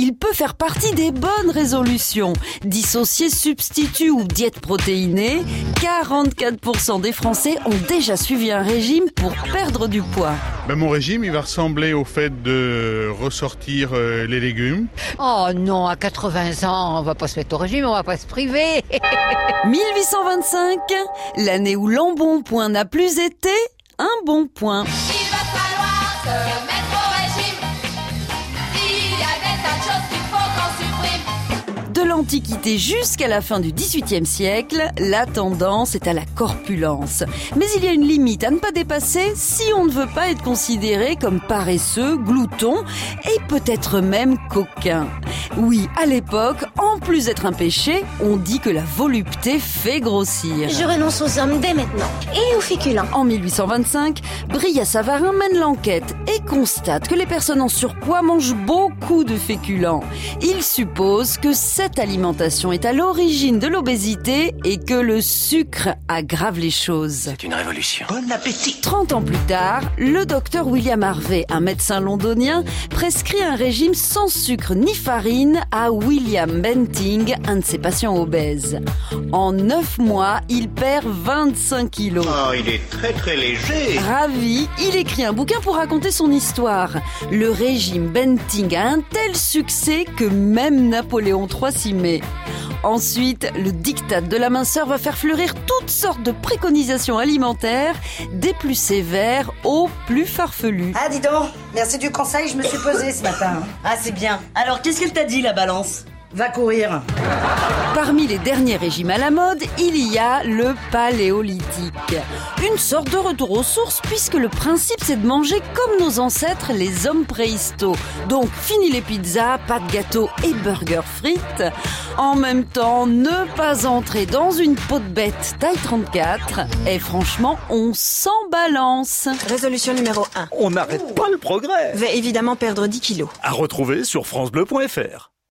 il peut faire partie des bonnes résolutions. Dissocier substitut ou diète protéinée, 44% des Français ont déjà suivi un régime pour perdre du poids. Ben, mon régime, il va ressembler au fait de ressortir euh, les légumes. Oh non, à 80 ans, on va pas se mettre au régime, on va pas se priver. 1825, l'année où l'embonpoint n'a plus été un bon point. Il va falloir se De l'Antiquité jusqu'à la fin du XVIIIe siècle, la tendance est à la corpulence. Mais il y a une limite à ne pas dépasser si on ne veut pas être considéré comme paresseux, glouton et peut-être même coquin. Oui, à l'époque, en plus d'être un péché, on dit que la volupté fait grossir. Je renonce aux hommes dès maintenant. Et aux féculents. En 1825, Bria Savarin mène l'enquête et constate que les personnes en surpoids mangent beaucoup de féculents. Il suppose que cette alimentation est à l'origine de l'obésité et que le sucre aggrave les choses. C'est une révolution. 30 ans plus tard, le docteur William Harvey, un médecin londonien, prescrit un régime sans sucre ni farine à William Benting, un de ses patients obèses. En 9 mois, il perd 25 kilos. Oh, il est très très léger. Ravi, il écrit un bouquin pour raconter son histoire. Le régime Benting a un tel succès que même Napoléon III s'y met. Ensuite, le diktat de la minceur va faire fleurir toutes sortes de préconisations alimentaires, des plus sévères aux plus farfelues. Ah, dis donc, merci du conseil, je me suis posée ce matin. Ah, c'est bien. Alors, qu'est-ce qu'elle t'a dit, la balance? Va courir. Parmi les derniers régimes à la mode, il y a le paléolithique. Une sorte de retour aux sources puisque le principe c'est de manger comme nos ancêtres les hommes préhistos. Donc fini les pizzas, pas de gâteau et burgers frites. En même temps, ne pas entrer dans une peau de bête taille 34. Et franchement, on s'en balance. Résolution numéro 1. On n'arrête pas le progrès. Va évidemment perdre 10 kilos. À retrouver sur FranceBleu.fr.